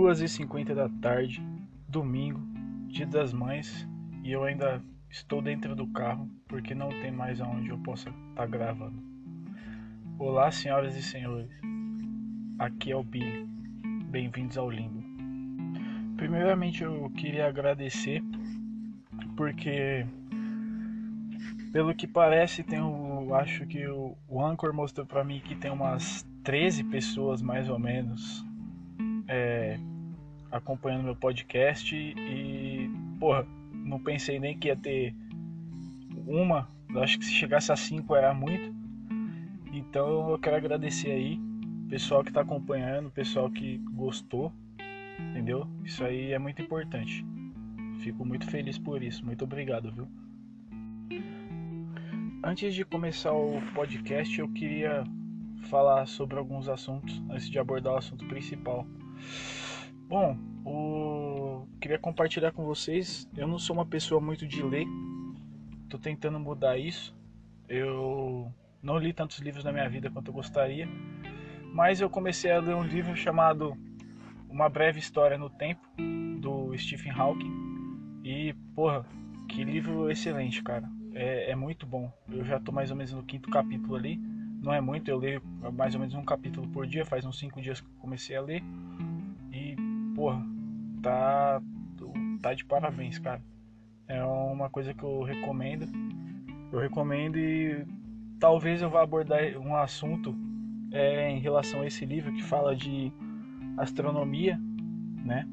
2h50 da tarde, domingo, dia das mães, e eu ainda estou dentro do carro porque não tem mais aonde eu possa estar tá gravando. Olá, senhoras e senhores, aqui é o Billy, bem-vindos ao Limbo. Primeiramente eu queria agradecer porque pelo que parece tem o acho que o, o Anchor mostrou para mim que tem umas 13 pessoas mais ou menos é, acompanhando meu podcast e, porra, não pensei nem que ia ter uma, acho que se chegasse a cinco era muito. Então eu quero agradecer aí, pessoal que está acompanhando, pessoal que gostou, entendeu? Isso aí é muito importante. Fico muito feliz por isso. Muito obrigado, viu? Antes de começar o podcast, eu queria falar sobre alguns assuntos antes de abordar o assunto principal. Bom, o... queria compartilhar com vocês. Eu não sou uma pessoa muito de ler, tô tentando mudar isso. Eu não li tantos livros na minha vida quanto eu gostaria, mas eu comecei a ler um livro chamado Uma Breve História no Tempo, do Stephen Hawking. E, porra, que livro excelente, cara. É, é muito bom. Eu já tô mais ou menos no quinto capítulo ali. Não é muito, eu leio mais ou menos um capítulo por dia, faz uns cinco dias que eu comecei a ler porra, tá, tá de parabéns, cara. É uma coisa que eu recomendo. Eu recomendo e talvez eu vá abordar um assunto é, em relação a esse livro que fala de astronomia, né?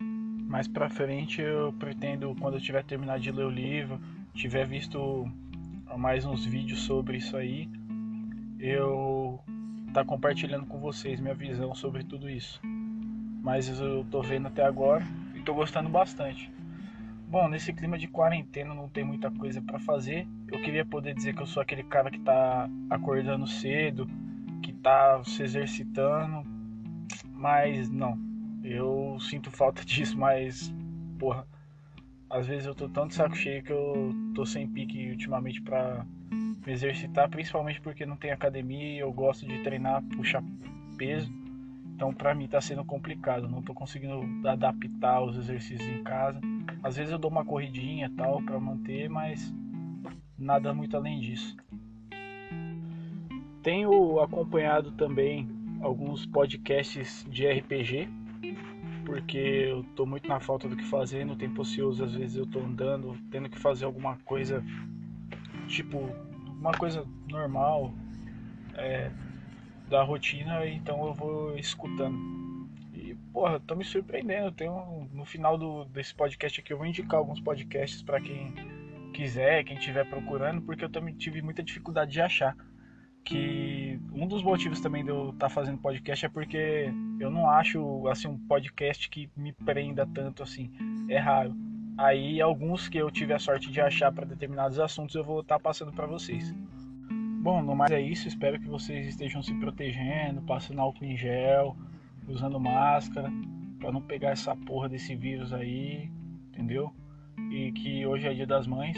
Mais pra frente eu pretendo, quando eu tiver terminado de ler o livro, tiver visto mais uns vídeos sobre isso aí, eu tá compartilhando com vocês minha visão sobre tudo isso mas eu tô vendo até agora e tô gostando bastante. Bom, nesse clima de quarentena não tem muita coisa para fazer. Eu queria poder dizer que eu sou aquele cara que tá acordando cedo, que tá se exercitando, mas não. Eu sinto falta disso, mas porra, às vezes eu tô tão de saco cheio que eu tô sem pique ultimamente para me exercitar, principalmente porque não tem academia e eu gosto de treinar, puxar peso. Então para mim está sendo complicado, não estou conseguindo adaptar os exercícios em casa. Às vezes eu dou uma corridinha tal para manter, mas nada muito além disso. Tenho acompanhado também alguns podcasts de RPG, porque eu estou muito na falta do que fazer, no tempo ocioso às vezes eu estou andando, tendo que fazer alguma coisa, tipo, uma coisa normal, é, da rotina, então eu vou escutando. E, porra, tô me surpreendendo. Tenho, no final do, desse podcast aqui, eu vou indicar alguns podcasts para quem quiser, quem estiver procurando, porque eu também tive muita dificuldade de achar. Que um dos motivos também de eu estar tá fazendo podcast é porque eu não acho assim um podcast que me prenda tanto assim. É raro. Aí alguns que eu tive a sorte de achar para determinados assuntos eu vou estar tá passando para vocês. Bom, no mais é isso. Espero que vocês estejam se protegendo, passando álcool em gel, usando máscara, para não pegar essa porra desse vírus aí, entendeu? E que hoje é dia das mães,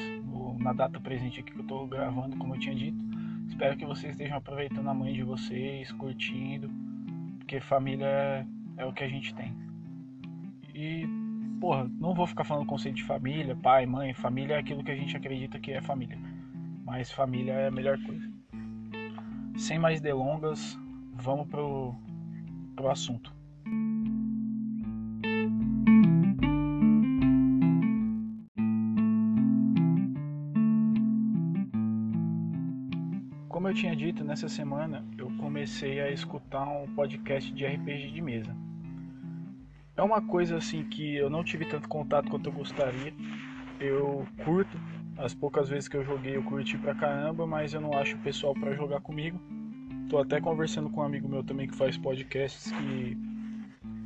na data presente aqui que eu tô gravando, como eu tinha dito. Espero que vocês estejam aproveitando a mãe de vocês, curtindo, porque família é, é o que a gente tem. E, porra, não vou ficar falando conceito de família, pai, mãe, família é aquilo que a gente acredita que é família. Mas família é a melhor coisa sem mais delongas, vamos pro, pro assunto. Como eu tinha dito, nessa semana eu comecei a escutar um podcast de RPG de mesa. É uma coisa assim que eu não tive tanto contato quanto eu gostaria. Eu curto, as poucas vezes que eu joguei eu curti pra caramba, mas eu não acho o pessoal para jogar comigo. Tô até conversando com um amigo meu também que faz podcasts que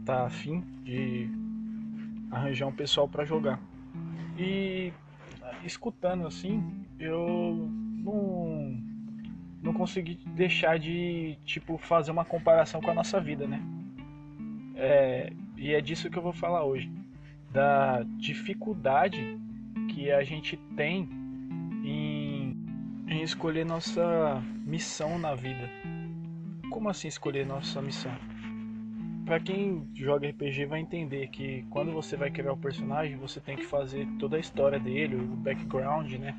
tá afim de arranjar um pessoal para jogar. E escutando assim, eu não não consegui deixar de tipo fazer uma comparação com a nossa vida, né? É, e é disso que eu vou falar hoje, da dificuldade que a gente tem em, em escolher nossa missão na vida. Como assim escolher nossa missão? para quem joga RPG vai entender que quando você vai criar o personagem, você tem que fazer toda a história dele, o background, né?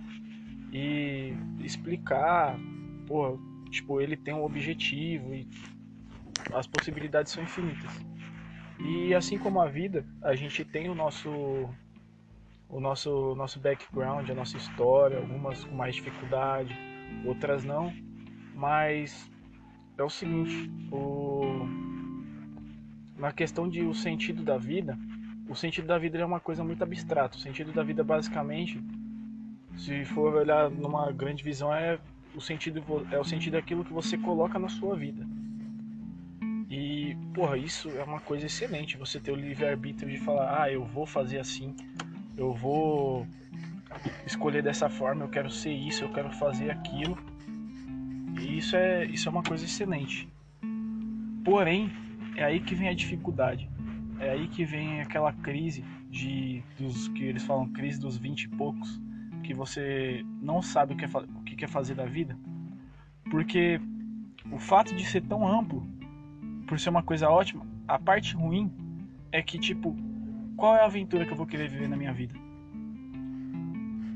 E explicar, pô, tipo, ele tem um objetivo e as possibilidades são infinitas. E assim como a vida, a gente tem o nosso o nosso nosso background, a nossa história, algumas com mais dificuldade, outras não, mas é o seguinte, o na questão de o sentido da vida, o sentido da vida é uma coisa muito abstrata. O sentido da vida basicamente, se for olhar numa grande visão, é o sentido é o sentido daquilo que você coloca na sua vida. E, porra, isso é uma coisa excelente, você ter o livre-arbítrio de falar, ah, eu vou fazer assim, eu vou escolher dessa forma, eu quero ser isso, eu quero fazer aquilo. E isso é, isso é uma coisa excelente. Porém, é aí que vem a dificuldade. É aí que vem aquela crise de dos que eles falam crise dos 20 e poucos, que você não sabe o que, é, o que quer fazer da vida. Porque o fato de ser tão amplo por ser uma coisa ótima, a parte ruim é que, tipo, qual é a aventura que eu vou querer viver na minha vida?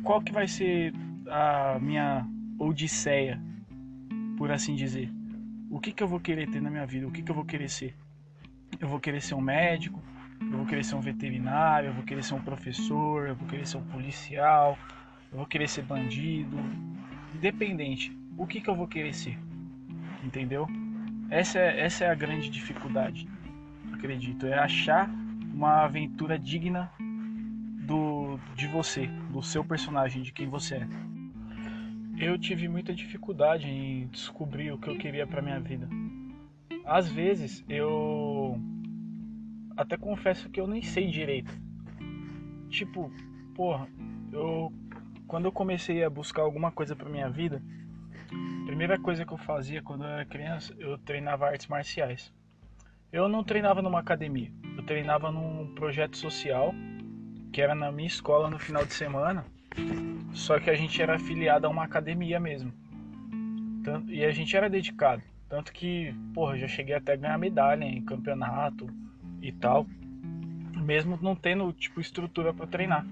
Qual que vai ser a minha odisseia, por assim dizer? O que que eu vou querer ter na minha vida? O que que eu vou querer ser? Eu vou querer ser um médico, eu vou querer ser um veterinário, eu vou querer ser um professor, eu vou querer ser um policial, eu vou querer ser bandido, independente. O que que eu vou querer ser? Entendeu? Essa é, essa é a grande dificuldade, acredito, é achar uma aventura digna do de você, do seu personagem, de quem você é. Eu tive muita dificuldade em descobrir o que eu queria para minha vida. Às vezes eu até confesso que eu nem sei direito. Tipo, porra, eu quando eu comecei a buscar alguma coisa para minha vida, primeira coisa que eu fazia quando eu era criança, eu treinava artes marciais. Eu não treinava numa academia, eu treinava num projeto social que era na minha escola no final de semana. Só que a gente era afiliado a uma academia mesmo. E a gente era dedicado. Tanto que, porra, já cheguei até a ganhar medalha em campeonato e tal. Mesmo não tendo, tipo, estrutura para treinar.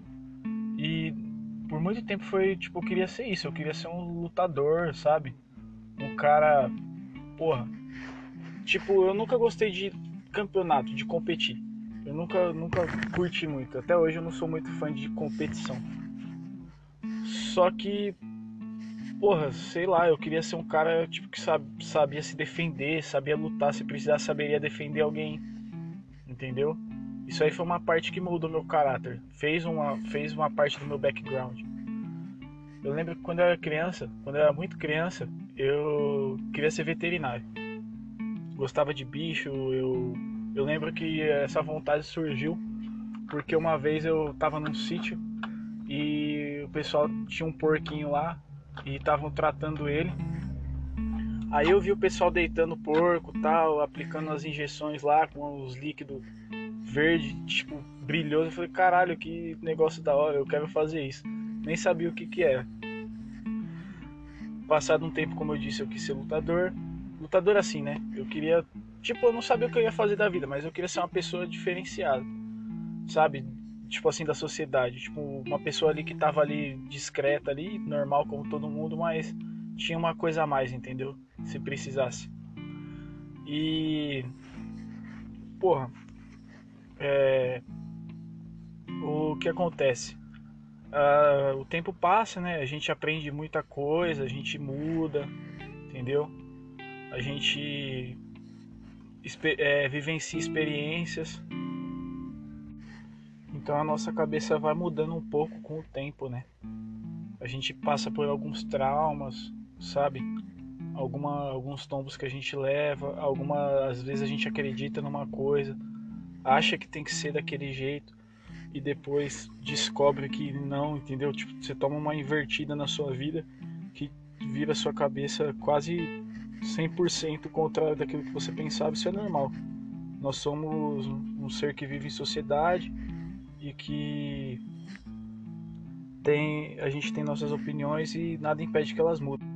E por muito tempo foi, tipo, eu queria ser isso. Eu queria ser um lutador, sabe? um cara, porra, tipo, eu nunca gostei de campeonato, de competir. Eu nunca, nunca curti muito. Até hoje eu não sou muito fã de competição. Só que, porra, sei lá, eu queria ser um cara tipo que sabe, sabia se defender, sabia lutar, se precisasse saberia defender alguém. Entendeu? Isso aí foi uma parte que mudou meu caráter. Fez uma, fez uma parte do meu background. Eu lembro que quando eu era criança, quando eu era muito criança, eu queria ser veterinário. Gostava de bicho, eu, eu lembro que essa vontade surgiu porque uma vez eu tava num sítio e o pessoal tinha um porquinho lá e estavam tratando ele. Aí eu vi o pessoal deitando o porco, tal, aplicando as injeções lá com os líquidos verde, tipo, brilhoso. Eu falei, caralho, que negócio da hora, eu quero fazer isso. Nem sabia o que que era. Passado um tempo, como eu disse, eu quis ser lutador. Lutador assim, né? Eu queria. Tipo, eu não sabia o que eu ia fazer da vida, mas eu queria ser uma pessoa diferenciada. Sabe? Tipo assim, da sociedade. Tipo, uma pessoa ali que tava ali discreta ali, normal como todo mundo, mas tinha uma coisa a mais, entendeu? Se precisasse. E. Porra. É. O que acontece? uh, o tempo passa, né? A gente aprende muita coisa, a gente muda, entendeu? A gente é, vivencia experiências. Então a nossa cabeça vai mudando um pouco com o tempo, né? A gente passa por alguns traumas, sabe? Alguma, alguns tombos que a gente leva, alguma, às vezes a gente acredita numa coisa, acha que tem que ser daquele jeito e depois descobre que não, entendeu? Tipo, você toma uma invertida na sua vida que vira sua cabeça quase 100% contrário daquilo que você pensava, isso é normal. Nós somos um ser que vive em sociedade e que tem a gente tem nossas opiniões e nada impede que elas mudem.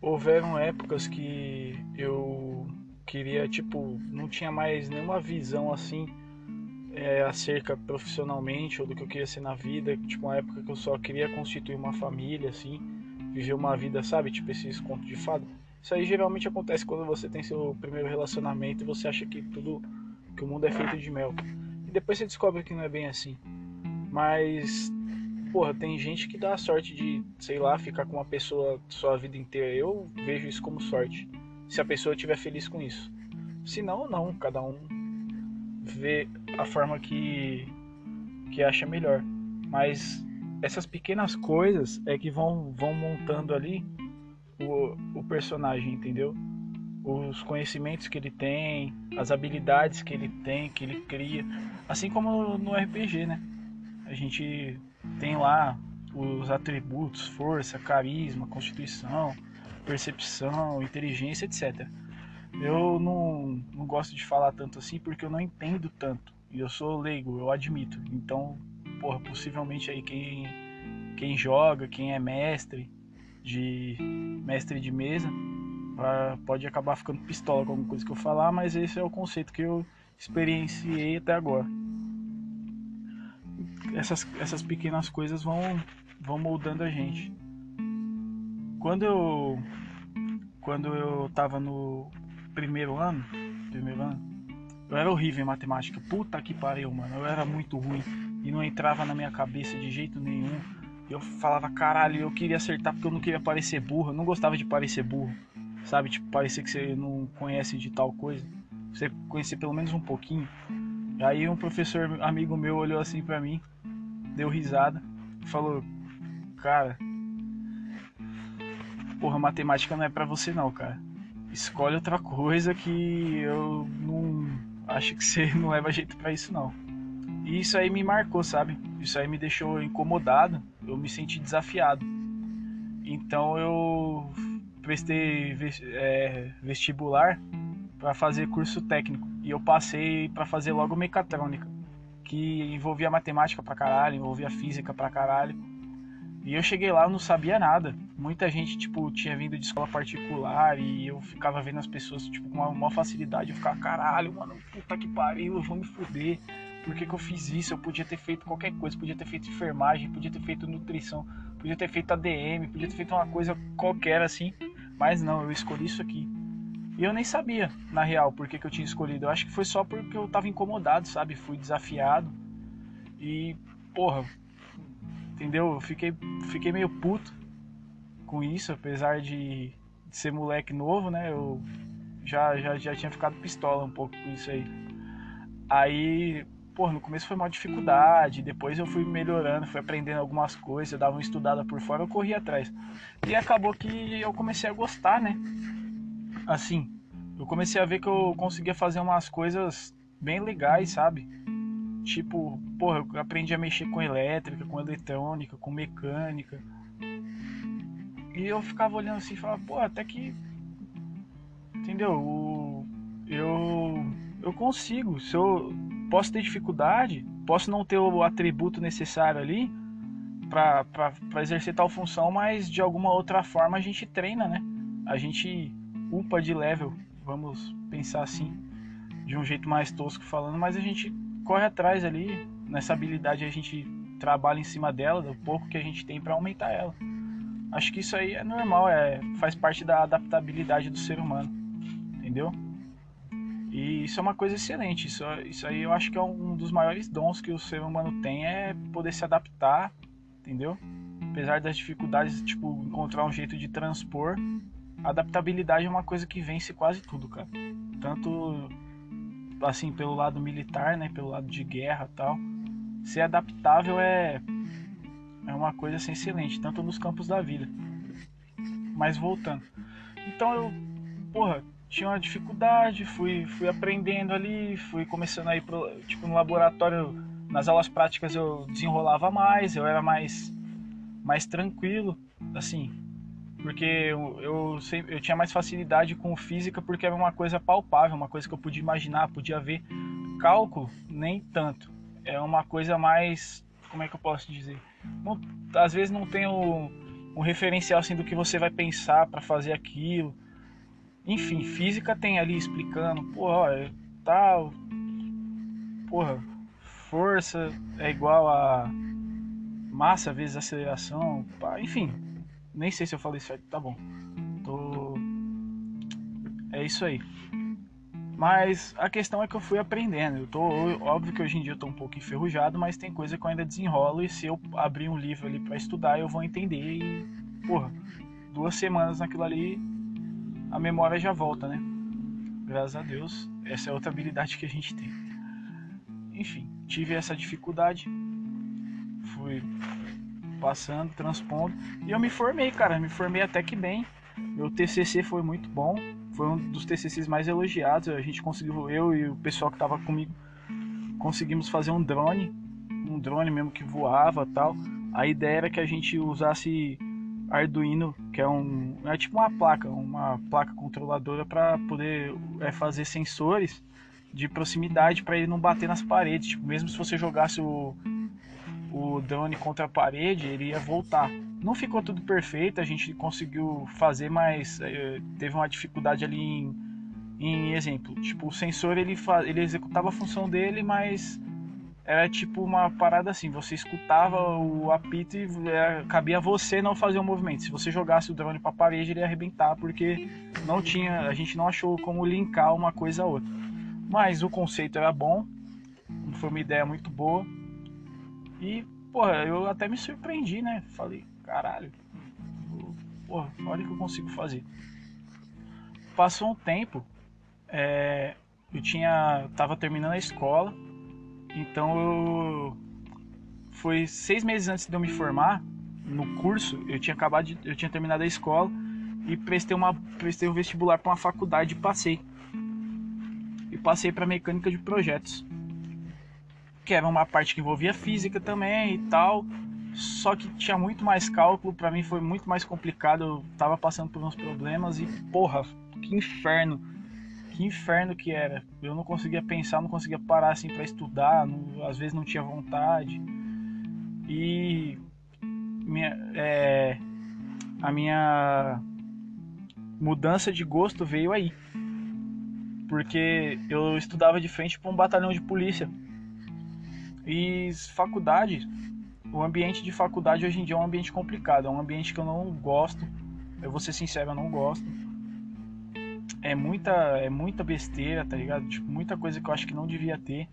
Houveram épocas que eu queria, tipo, não tinha mais nenhuma visão assim é, acerca profissionalmente ou do que eu queria ser na vida. Tipo, uma época que eu só queria constituir uma família, assim, viver uma vida, sabe? Tipo, esses contos de fada. Isso aí geralmente acontece quando você tem seu primeiro relacionamento e você acha que tudo, que o mundo é feito de mel. E depois você descobre que não é bem assim. Mas, porra, tem gente que dá a sorte de, sei lá, ficar com uma pessoa sua vida inteira. Eu vejo isso como sorte. Se a pessoa estiver feliz com isso. Se não, não. Cada um vê a forma que, que acha melhor. Mas essas pequenas coisas é que vão, vão montando ali o, o personagem, entendeu? Os conhecimentos que ele tem, as habilidades que ele tem, que ele cria. Assim como no RPG, né? A gente tem lá os atributos, força, carisma, constituição, percepção, inteligência, etc. Eu não, não gosto de falar tanto assim porque eu não entendo tanto. E eu sou leigo, eu admito. Então, porra, possivelmente aí quem, quem joga, quem é mestre de mestre de mesa, pode acabar ficando pistola com alguma coisa que eu falar, mas esse é o conceito que eu experienciei até agora. Essas, essas pequenas coisas vão, vão moldando a gente. Quando eu quando eu tava no primeiro ano, primeiro ano, eu era horrível em matemática. Puta que pariu, mano. Eu era muito ruim e não entrava na minha cabeça de jeito nenhum. Eu falava, caralho, eu queria acertar porque eu não queria parecer burro. Eu não gostava de parecer burro. Sabe? Tipo, parecer que você não conhece de tal coisa. Você conhecer pelo menos um pouquinho. Aí um professor amigo meu olhou assim pra mim, deu risada, falou, cara, porra, matemática não é para você não, cara escolhe outra coisa que eu não acho que você não leva jeito para isso não. E isso aí me marcou, sabe? Isso aí me deixou incomodado, eu me senti desafiado. Então eu prestei é, vestibular para fazer curso técnico e eu passei para fazer logo mecatrônica, que envolvia matemática pra caralho, envolvia física pra caralho. E eu cheguei lá, eu não sabia nada. Muita gente, tipo, tinha vindo de escola particular e eu ficava vendo as pessoas, tipo, com uma maior facilidade. Eu ficava, caralho, mano, puta que pariu, eu vou me fuder. Por que, que eu fiz isso? Eu podia ter feito qualquer coisa, podia ter feito enfermagem, podia ter feito nutrição, podia ter feito ADM, podia ter feito uma coisa qualquer assim. Mas não, eu escolhi isso aqui. E eu nem sabia, na real, por que, que eu tinha escolhido. Eu acho que foi só porque eu tava incomodado, sabe? Fui desafiado. E, porra, entendeu? Eu fiquei, fiquei meio puto com isso, apesar de, de, ser moleque novo, né? Eu já, já, já tinha ficado pistola um pouco com isso aí. Aí, pô, no começo foi uma dificuldade, depois eu fui melhorando, fui aprendendo algumas coisas, eu dava uma estudada por fora, eu corria atrás. E acabou que eu comecei a gostar, né? Assim, eu comecei a ver que eu conseguia fazer umas coisas bem legais, sabe? Tipo, porra, eu aprendi a mexer com elétrica, com eletrônica, com mecânica. E eu ficava olhando assim e falava, pô, até que. Entendeu? Eu. Eu consigo. Se eu posso ter dificuldade, posso não ter o atributo necessário ali para exercer tal função, mas de alguma outra forma a gente treina, né? A gente upa de level, vamos pensar assim, de um jeito mais tosco falando, mas a gente corre atrás ali, nessa habilidade a gente trabalha em cima dela, do pouco que a gente tem para aumentar ela. Acho que isso aí é normal, é, faz parte da adaptabilidade do ser humano, entendeu? E isso é uma coisa excelente. Isso, isso aí eu acho que é um dos maiores dons que o ser humano tem é poder se adaptar, entendeu? Apesar das dificuldades, tipo, encontrar um jeito de transpor, adaptabilidade é uma coisa que vence quase tudo, cara. Tanto assim, pelo lado militar, né, pelo lado de guerra tal, ser adaptável é, é uma coisa assim, excelente, tanto nos campos da vida. Mas voltando. Então eu, porra, tinha uma dificuldade, fui, fui aprendendo ali, fui começando a ir pro, tipo, no laboratório, nas aulas práticas eu desenrolava mais, eu era mais, mais tranquilo, assim, porque eu, eu, eu tinha mais facilidade com física porque era uma coisa palpável, uma coisa que eu podia imaginar, podia ver. Cálculo, nem tanto. É uma coisa mais. Como é que eu posso dizer? Às vezes não tem um referencial assim do que você vai pensar para fazer aquilo. Enfim, física tem ali explicando, porra, é tal. Porra, força é igual a massa vezes aceleração. Pá, enfim, nem sei se eu falei certo, tá bom. Tô. É isso aí. Mas a questão é que eu fui aprendendo. Eu tô, óbvio que hoje em dia eu tô um pouco enferrujado, mas tem coisa que eu ainda desenrolo e se eu abrir um livro ali para estudar, eu vou entender e, porra, duas semanas naquilo ali, a memória já volta, né? Graças a Deus, essa é outra habilidade que a gente tem. Enfim, tive essa dificuldade, fui passando, transpondo e eu me formei, cara, me formei até que bem. Meu TCC foi muito bom, foi um dos TCCs mais elogiados. A gente conseguiu, eu e o pessoal que estava comigo, conseguimos fazer um drone, um drone mesmo que voava tal. A ideia era que a gente usasse Arduino, que é um é tipo uma placa, uma placa controladora para poder é, fazer sensores de proximidade para ele não bater nas paredes. Tipo, mesmo se você jogasse o, o drone contra a parede, ele ia voltar. Não ficou tudo perfeito, a gente conseguiu fazer, mas é, teve uma dificuldade ali em, em exemplo. Tipo, o sensor ele, ele executava a função dele, mas era tipo uma parada assim, você escutava o apito e era, cabia a você não fazer o movimento. Se você jogasse o drone para a parede, ele ia arrebentar, porque não tinha, a gente não achou como linkar uma coisa a outra. Mas o conceito era bom, foi uma ideia muito boa. E, porra, eu até me surpreendi, né? Falei, caralho, porra, olha o que eu consigo fazer. Passou um tempo, é, eu tinha, tava terminando a escola, então eu foi seis meses antes de eu me formar no curso, eu tinha acabado de, eu tinha terminado a escola e prestei uma prestei um vestibular para uma faculdade e passei. E passei para mecânica de projetos. Que era uma parte que envolvia física também e tal só que tinha muito mais cálculo, para mim foi muito mais complicado, eu tava passando por uns problemas e porra, que inferno. Que inferno que era. Eu não conseguia pensar, não conseguia parar assim para estudar, não, às vezes não tinha vontade. E minha, é, a minha mudança de gosto veio aí. Porque eu estudava de frente para um batalhão de polícia. E faculdade, o ambiente de faculdade hoje em dia é um ambiente complicado, é um ambiente que eu não gosto. Eu vou ser sincero, eu não gosto. É muita, é muita besteira, tá ligado? Tipo, muita coisa que eu acho que não devia ter.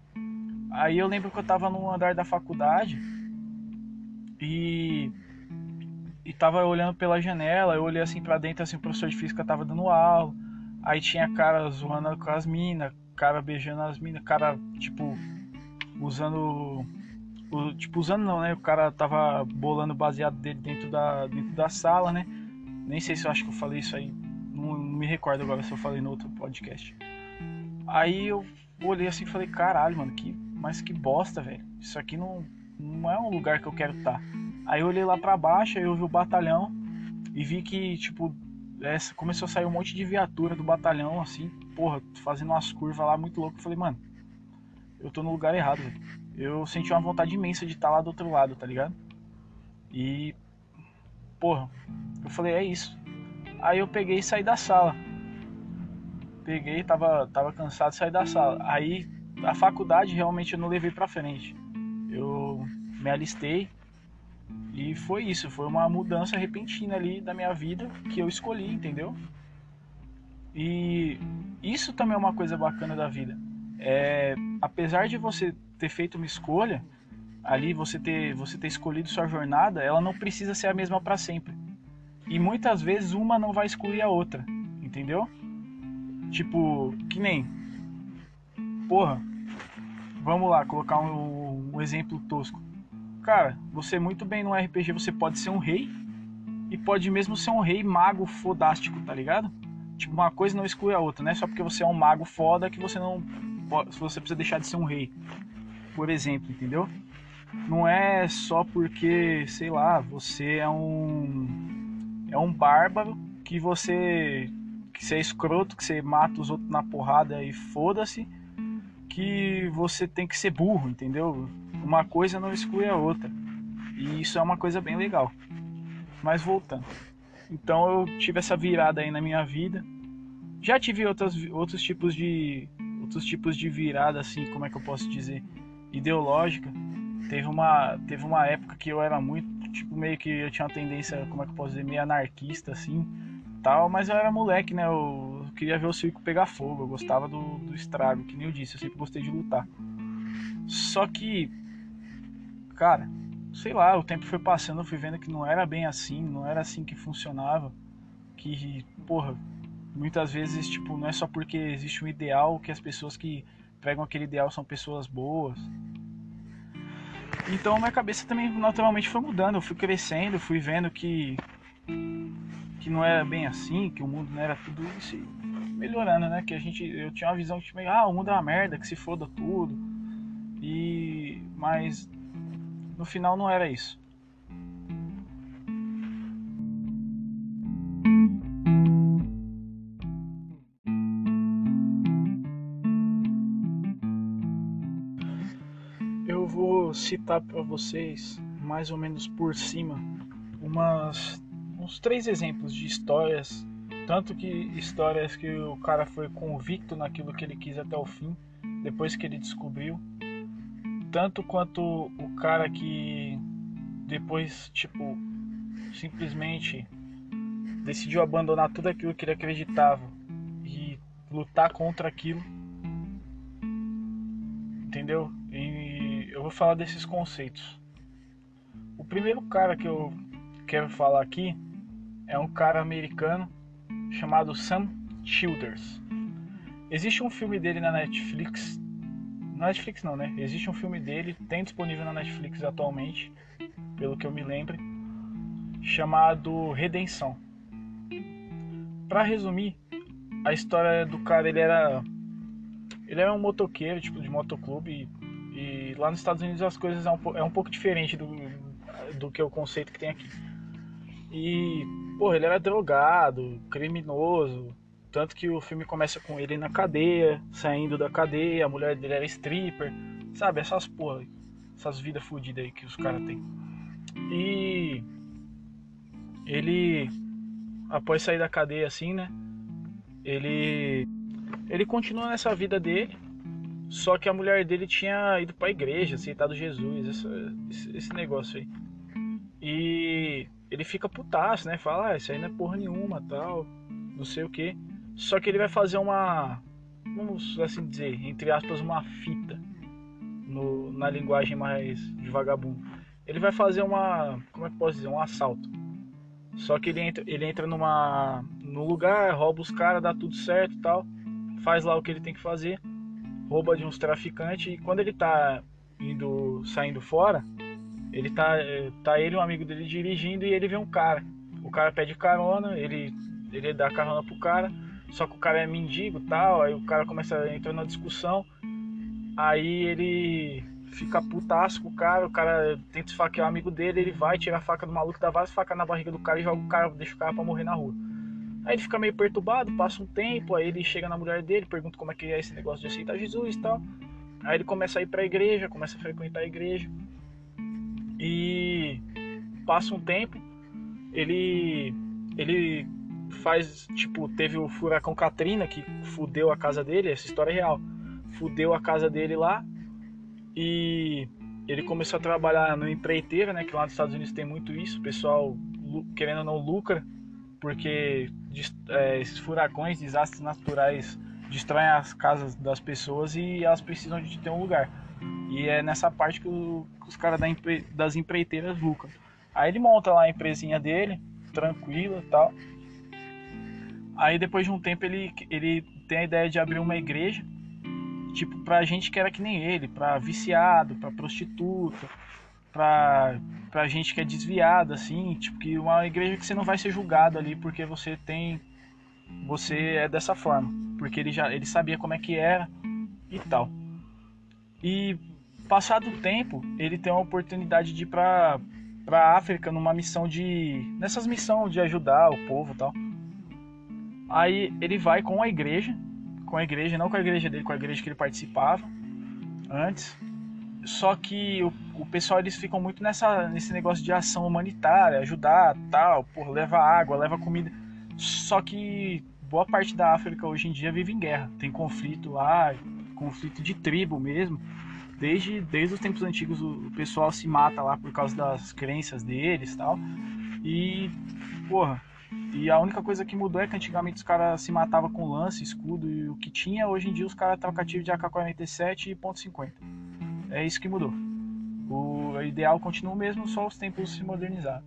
Aí eu lembro que eu tava no andar da faculdade e e tava olhando pela janela, eu olhei assim para dentro, assim, o professor de física tava dando aula. Aí tinha cara zoando com as minas, cara beijando as minas, cara, tipo, usando o, tipo, usando não, né? O cara tava bolando baseado dele dentro da, dentro da sala, né? Nem sei se eu acho que eu falei isso aí. Não, me recordo agora se eu falei no outro podcast. Aí eu olhei assim e falei, caralho, mano, que, mas que bosta, velho. Isso aqui não, não é um lugar que eu quero estar. Tá. Aí eu olhei lá pra baixo, aí eu vi o batalhão e vi que, tipo, essa, começou a sair um monte de viatura do batalhão, assim, porra, fazendo umas curvas lá muito louco. Eu falei, mano, eu tô no lugar errado, velho eu senti uma vontade imensa de estar tá lá do outro lado, tá ligado? E. Porra, eu falei, é isso. Aí eu peguei e saí da sala. Peguei, tava, tava cansado sair da sala. Aí a faculdade realmente eu não levei pra frente. Eu me alistei e foi isso. Foi uma mudança repentina ali da minha vida que eu escolhi, entendeu? E isso também é uma coisa bacana da vida. É, apesar de você ter feito uma escolha, ali você ter, você ter escolhido sua jornada, ela não precisa ser a mesma para sempre. E muitas vezes uma não vai excluir a outra, entendeu? Tipo, que nem. Porra, vamos lá, colocar um, um exemplo tosco. Cara, você muito bem no RPG, você pode ser um rei e pode mesmo ser um rei mago fodástico, tá ligado? Tipo, uma coisa não exclui a outra, né? Só porque você é um mago foda que você não. Você precisa deixar de ser um rei por exemplo, entendeu? Não é só porque, sei lá, você é um é um bárbaro que você que você é escroto, que você mata os outros na porrada e foda-se, que você tem que ser burro, entendeu? Uma coisa não exclui a outra. E isso é uma coisa bem legal. Mas voltando. Então eu tive essa virada aí na minha vida. Já tive outras, outros tipos de outros tipos de virada assim, como é que eu posso dizer, ideológica. Teve uma teve uma época que eu era muito, tipo, meio que eu tinha uma tendência, como é que eu posso dizer, meio anarquista assim, tal, mas eu era moleque, né? Eu queria ver o circo pegar fogo, eu gostava do, do estrago, que nem eu disse, eu sempre gostei de lutar. Só que, cara, sei lá, o tempo foi passando, eu fui vendo que não era bem assim, não era assim que funcionava. Que, porra, muitas vezes, tipo, não é só porque existe um ideal que as pessoas que pregam aquele ideal são pessoas boas. Então minha cabeça também naturalmente foi mudando, eu fui crescendo, fui vendo que que não era bem assim, que o mundo não era tudo isso e melhorando, né? Que a gente eu tinha uma visão de tipo, ah, o mundo é uma merda, que se foda tudo. E mas no final não era isso. Citar para vocês, mais ou menos por cima, umas, uns três exemplos de histórias, tanto que histórias que o cara foi convicto naquilo que ele quis até o fim, depois que ele descobriu, tanto quanto o cara que depois, tipo, simplesmente decidiu abandonar tudo aquilo que ele acreditava e lutar contra aquilo. Entendeu? Vou falar desses conceitos. O primeiro cara que eu quero falar aqui é um cara americano chamado Sam Childers. Existe um filme dele na Netflix na Netflix não, né? Existe um filme dele, tem disponível na Netflix atualmente, pelo que eu me lembro, chamado Redenção. Para resumir, a história do cara, ele era ele era um motoqueiro, tipo de motoclube e, lá nos Estados Unidos as coisas é um, é um pouco diferente do, do que o conceito que tem aqui. E, pô, ele era drogado, criminoso, tanto que o filme começa com ele na cadeia, saindo da cadeia, a mulher dele era stripper, sabe? Essas porra, essas vidas fodidas aí que os caras têm. E ele, após sair da cadeia assim, né? Ele, ele continua nessa vida dele, só que a mulher dele tinha ido pra igreja, aceitado Jesus, esse, esse negócio aí. E ele fica putaço, né? Fala, ah, isso aí não é porra nenhuma, tal, não sei o que. Só que ele vai fazer uma, vamos assim dizer, entre aspas, uma fita no, na linguagem mais de vagabundo. Ele vai fazer uma, como é que posso dizer, um assalto. Só que ele entra, ele entra numa, no lugar, rouba os caras, dá tudo certo tal, faz lá o que ele tem que fazer, rouba de uns traficantes e quando ele tá indo, saindo fora, ele tá, tá ele um amigo dele dirigindo e ele vê um cara. O cara pede carona, ele, ele dá carona pro cara só que o cara é mendigo tal, aí o cara começa a entrar na discussão, aí ele fica putaço com o cara, o cara tenta esfaquear o amigo dele, ele vai, tira a faca do maluco, dá várias facas na barriga do cara e joga o cara, deixa o cara pra morrer na rua. Aí ele fica meio perturbado, passa um tempo, aí ele chega na mulher dele, pergunta como é que é esse negócio de aceitar Jesus e tal. Aí ele começa a ir pra igreja, começa a frequentar a igreja. E passa um tempo, ele ele faz, tipo, teve o furacão Katrina que fudeu a casa dele, essa história é real. Fudeu a casa dele lá e ele começou a trabalhar no empreiteira, né, que lá nos Estados Unidos tem muito isso, o pessoal querendo ou não lucra, porque é, esses furacões, desastres naturais destroem as casas das pessoas e elas precisam de ter um lugar. E é nessa parte que, o, que os caras das empreiteiras lucram. Aí ele monta lá a empresinha dele, tranquila tal. Aí depois de um tempo ele, ele tem a ideia de abrir uma igreja, tipo, pra gente que era que nem ele, pra viciado, pra prostituta, pra, pra gente que é desviado, assim, tipo, que uma igreja que você não vai ser julgado ali porque você tem. Você é dessa forma. Porque ele já ele sabia como é que era e tal. E passado o tempo, ele tem a oportunidade de ir pra, pra África numa missão de. nessas missões de ajudar o povo e tal. Aí ele vai com a igreja, com a igreja, não com a igreja dele, com a igreja que ele participava antes. Só que o, o pessoal eles ficam muito nessa, nesse negócio de ação humanitária, ajudar, tal, por leva água, leva comida. Só que boa parte da África hoje em dia vive em guerra. Tem conflito lá, conflito de tribo mesmo. Desde, desde os tempos antigos o pessoal se mata lá por causa das crenças deles tal. E, porra, e a única coisa que mudou é que antigamente os caras se matavam com lance, escudo e o que tinha. Hoje em dia os caras trocam de AK-47 e .50. É isso que mudou. O ideal continua o mesmo, só os tempos se modernizaram.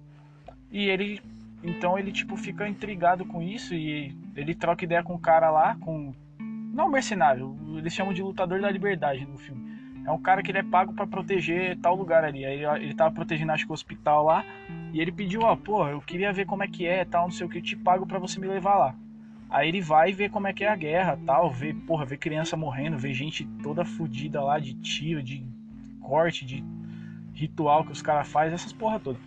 E ele, então ele tipo fica intrigado com isso e ele troca ideia com o cara lá, com não mercenário, eles chamam de lutador da liberdade no filme. É um cara que ele é pago para proteger tal lugar ali. Aí ele, ele tava protegendo acho que o hospital lá e ele pediu, ó, pô, eu queria ver como é que é, tal, não sei o que, eu te pago para você me levar lá. Aí ele vai ver como é que é a guerra, tal, vê, porra, vê criança morrendo, vê gente toda fodida lá de tiro, de corte, de ritual que os caras fazem, essas porra toda.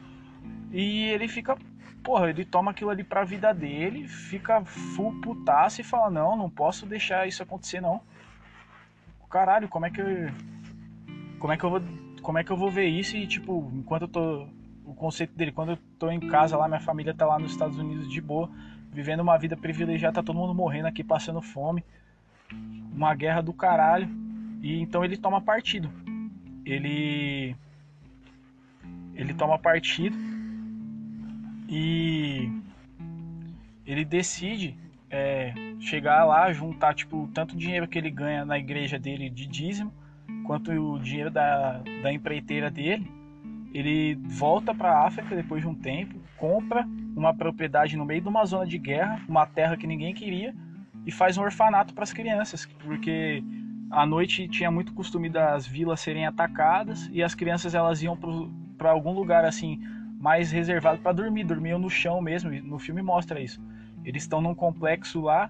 E ele fica, porra, ele toma aquilo ali pra vida dele, fica full putaço e fala, não, não posso deixar isso acontecer não. Caralho, como é que eu, como é que eu vou, como é que eu vou ver isso e tipo, enquanto eu tô o conceito dele, quando eu tô em casa lá, minha família tá lá nos Estados Unidos de boa, vivendo uma vida privilegiada, tá todo mundo morrendo aqui, passando fome, uma guerra do caralho. E então ele toma partido. Ele ele toma partido e ele decide é, chegar lá, juntar tipo tanto dinheiro que ele ganha na igreja dele de dízimo, quanto o dinheiro da, da empreiteira dele ele volta para a África depois de um tempo, compra uma propriedade no meio de uma zona de guerra, uma terra que ninguém queria, e faz um orfanato para as crianças, porque à noite tinha muito costume das vilas serem atacadas e as crianças elas iam para algum lugar assim mais reservado para dormir, dormiam no chão mesmo, no filme mostra isso. Eles estão num complexo lá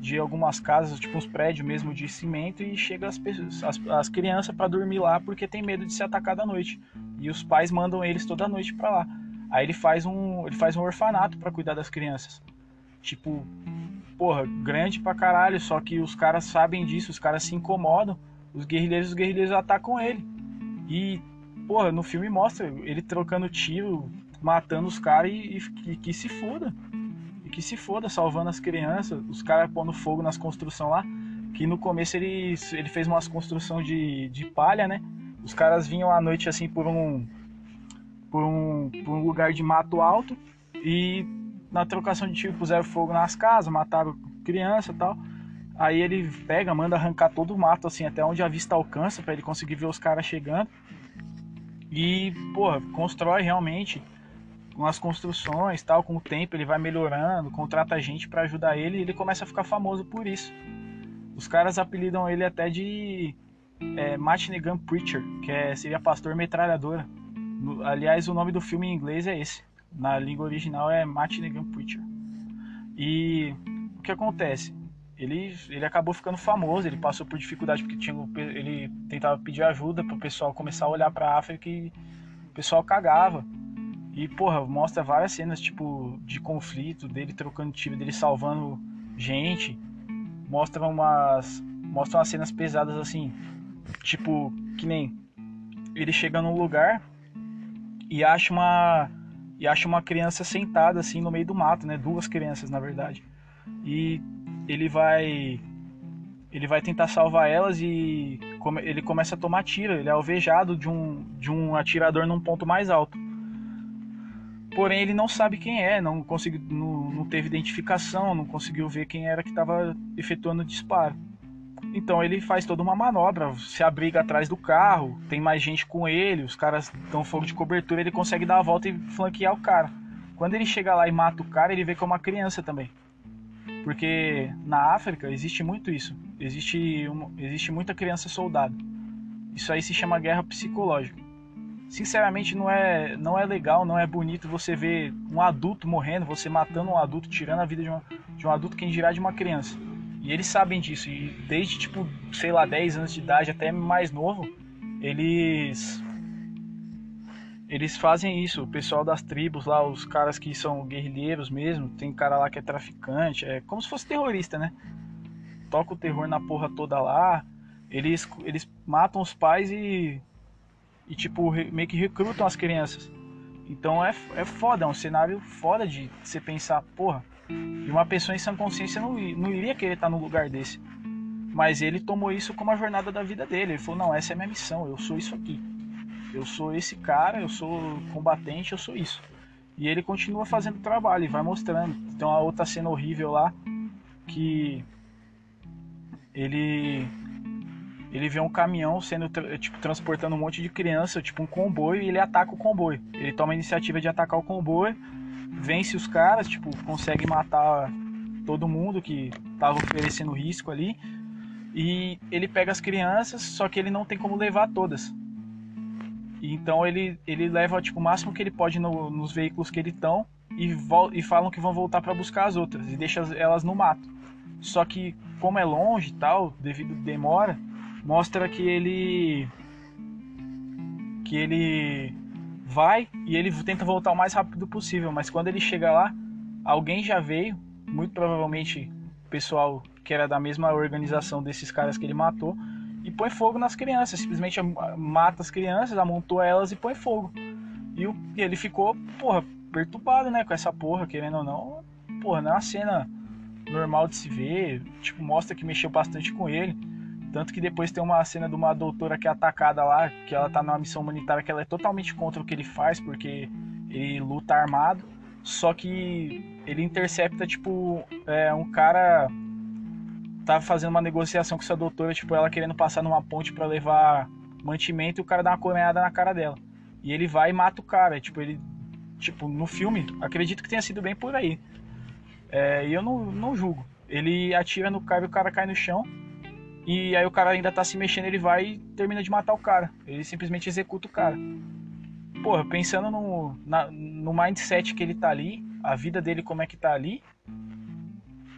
de algumas casas, tipo uns prédios mesmo de cimento, e chega as, pessoas, as, as crianças para dormir lá porque tem medo de ser atacado à noite. E os pais mandam eles toda noite para lá. Aí ele faz um, ele faz um orfanato para cuidar das crianças. Tipo, porra, grande pra caralho, só que os caras sabem disso, os caras se incomodam. Os guerrilheiros, os guerrilheiros atacam ele. E, porra, no filme mostra ele trocando tiro, matando os caras e, e, que se foda que se foda, salvando as crianças, os caras pondo fogo nas construções lá, que no começo ele, ele fez umas construção de, de palha, né? Os caras vinham à noite assim por um, por um, por um lugar de mato alto e na trocação de tiro puseram fogo nas casas, mataram criança e tal. Aí ele pega, manda arrancar todo o mato assim até onde a vista alcança para ele conseguir ver os caras chegando. E, porra, constrói realmente com as construções, tal, com o tempo ele vai melhorando, contrata gente para ajudar ele e ele começa a ficar famoso por isso. Os caras apelidam ele até de é, Machine Gun Preacher, que é, seria pastor metralhadora. No, aliás, o nome do filme em inglês é esse. Na língua original é Machine Gun Preacher. E o que acontece? Ele, ele acabou ficando famoso, ele passou por dificuldade porque tinha, ele tentava pedir ajuda para o pessoal começar a olhar para a África e o pessoal cagava. E, porra, mostra várias cenas, tipo, de conflito, dele trocando tiro, dele salvando gente. Mostra umas. Mostra umas cenas pesadas assim. Tipo, que nem. Ele chega num lugar e acha uma. E acha uma criança sentada assim no meio do mato, né? Duas crianças, na verdade. E ele vai. Ele vai tentar salvar elas e ele começa a tomar tiro. Ele é alvejado de um, de um atirador num ponto mais alto porém ele não sabe quem é, não conseguiu, não, não teve identificação, não conseguiu ver quem era que estava efetuando o disparo. Então ele faz toda uma manobra, se abriga atrás do carro, tem mais gente com ele, os caras dão fogo de cobertura, ele consegue dar a volta e flanquear o cara. Quando ele chega lá e mata o cara, ele vê que é uma criança também. Porque na África existe muito isso. Existe, uma, existe muita criança soldado. Isso aí se chama guerra psicológica sinceramente não é, não é legal, não é bonito você ver um adulto morrendo, você matando um adulto, tirando a vida de, uma, de um adulto, quem dirá de uma criança. E eles sabem disso, e desde tipo, sei lá, 10 anos de idade até mais novo, eles eles fazem isso, o pessoal das tribos lá, os caras que são guerrilheiros mesmo, tem cara lá que é traficante, é como se fosse terrorista, né? Toca o terror na porra toda lá, eles, eles matam os pais e e tipo meio que recrutam as crianças. Então é, é foda, é um cenário foda de você pensar, porra, E uma pessoa em sã consciência não, não iria querer estar no lugar desse. Mas ele tomou isso como a jornada da vida dele. Ele falou: não, essa é a minha missão, eu sou isso aqui. Eu sou esse cara, eu sou combatente, eu sou isso. E ele continua fazendo trabalho e vai mostrando. Então a outra cena horrível lá que ele ele vê um caminhão sendo tipo transportando um monte de criança, tipo um comboio, e ele ataca o comboio. Ele toma a iniciativa de atacar o comboio, vence os caras, tipo, consegue matar todo mundo que tava oferecendo risco ali. E ele pega as crianças, só que ele não tem como levar todas. Então ele, ele leva tipo, o máximo que ele pode no, nos veículos que ele estão e, e falam que vão voltar para buscar as outras e deixa elas no mato. Só que como é longe e tal, devido demora, mostra que ele que ele vai e ele tenta voltar o mais rápido possível, mas quando ele chega lá, alguém já veio, muito provavelmente o pessoal que era da mesma organização desses caras que ele matou, e põe fogo nas crianças, simplesmente mata as crianças, amontoa elas e põe fogo. E, ele ficou, porra, perturbado, né, com essa porra, querendo ou não. Porra, não é uma cena normal de se ver, tipo, mostra que mexeu bastante com ele. Tanto que depois tem uma cena de uma doutora que é atacada lá, que ela tá numa missão humanitária que ela é totalmente contra o que ele faz, porque ele luta armado. Só que ele intercepta, tipo, é, um cara tava fazendo uma negociação com essa doutora, tipo, ela querendo passar numa ponte para levar mantimento e o cara dá uma coronhada na cara dela. E ele vai e mata o cara. Tipo, ele. Tipo, no filme, acredito que tenha sido bem por aí. É, e eu não, não julgo. Ele atira no cara e o cara cai no chão. E aí o cara ainda tá se mexendo, ele vai e termina de matar o cara. Ele simplesmente executa o cara. Porra, pensando no, na, no mindset que ele tá ali, a vida dele como é que tá ali.